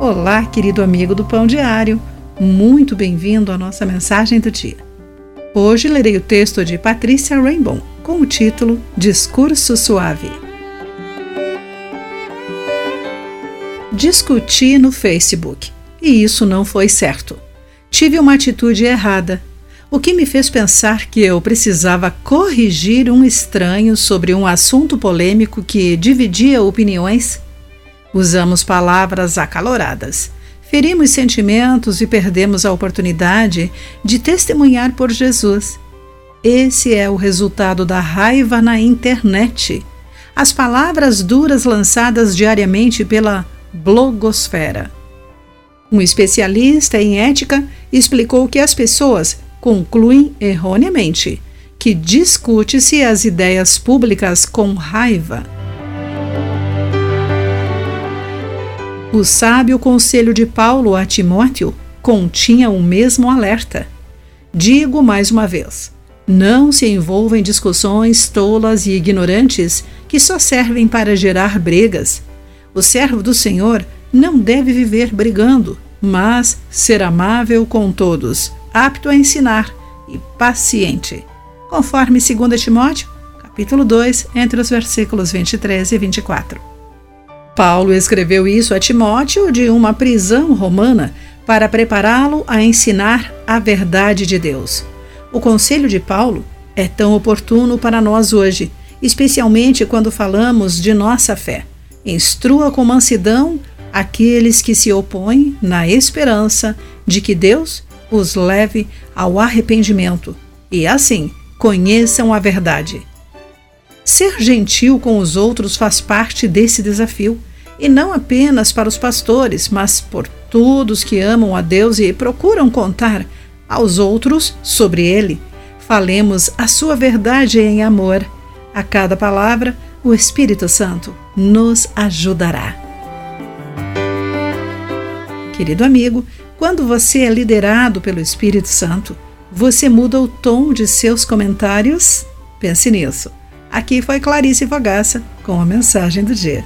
Olá, querido amigo do Pão Diário. Muito bem-vindo à nossa mensagem do dia. Hoje lerei o texto de Patrícia Rainbow com o título Discurso Suave. Discuti no Facebook e isso não foi certo. Tive uma atitude errada, o que me fez pensar que eu precisava corrigir um estranho sobre um assunto polêmico que dividia opiniões Usamos palavras acaloradas, ferimos sentimentos e perdemos a oportunidade de testemunhar por Jesus. Esse é o resultado da raiva na internet. As palavras duras lançadas diariamente pela blogosfera. Um especialista em ética explicou que as pessoas concluem erroneamente que discute-se as ideias públicas com raiva O sábio conselho de Paulo a Timóteo continha o mesmo alerta. Digo mais uma vez: não se envolva em discussões tolas e ignorantes que só servem para gerar brigas. O servo do Senhor não deve viver brigando, mas ser amável com todos, apto a ensinar e paciente. Conforme 2 Timóteo, capítulo 2, entre os versículos 23 e 24. Paulo escreveu isso a Timóteo de uma prisão romana para prepará-lo a ensinar a verdade de Deus. O conselho de Paulo é tão oportuno para nós hoje, especialmente quando falamos de nossa fé. Instrua com mansidão aqueles que se opõem na esperança de que Deus os leve ao arrependimento e, assim, conheçam a verdade. Ser gentil com os outros faz parte desse desafio, e não apenas para os pastores, mas por todos que amam a Deus e procuram contar aos outros sobre Ele. Falemos a sua verdade em amor. A cada palavra, o Espírito Santo nos ajudará. Querido amigo, quando você é liderado pelo Espírito Santo, você muda o tom de seus comentários? Pense nisso. Aqui foi Clarice Fogaça com a mensagem do dia.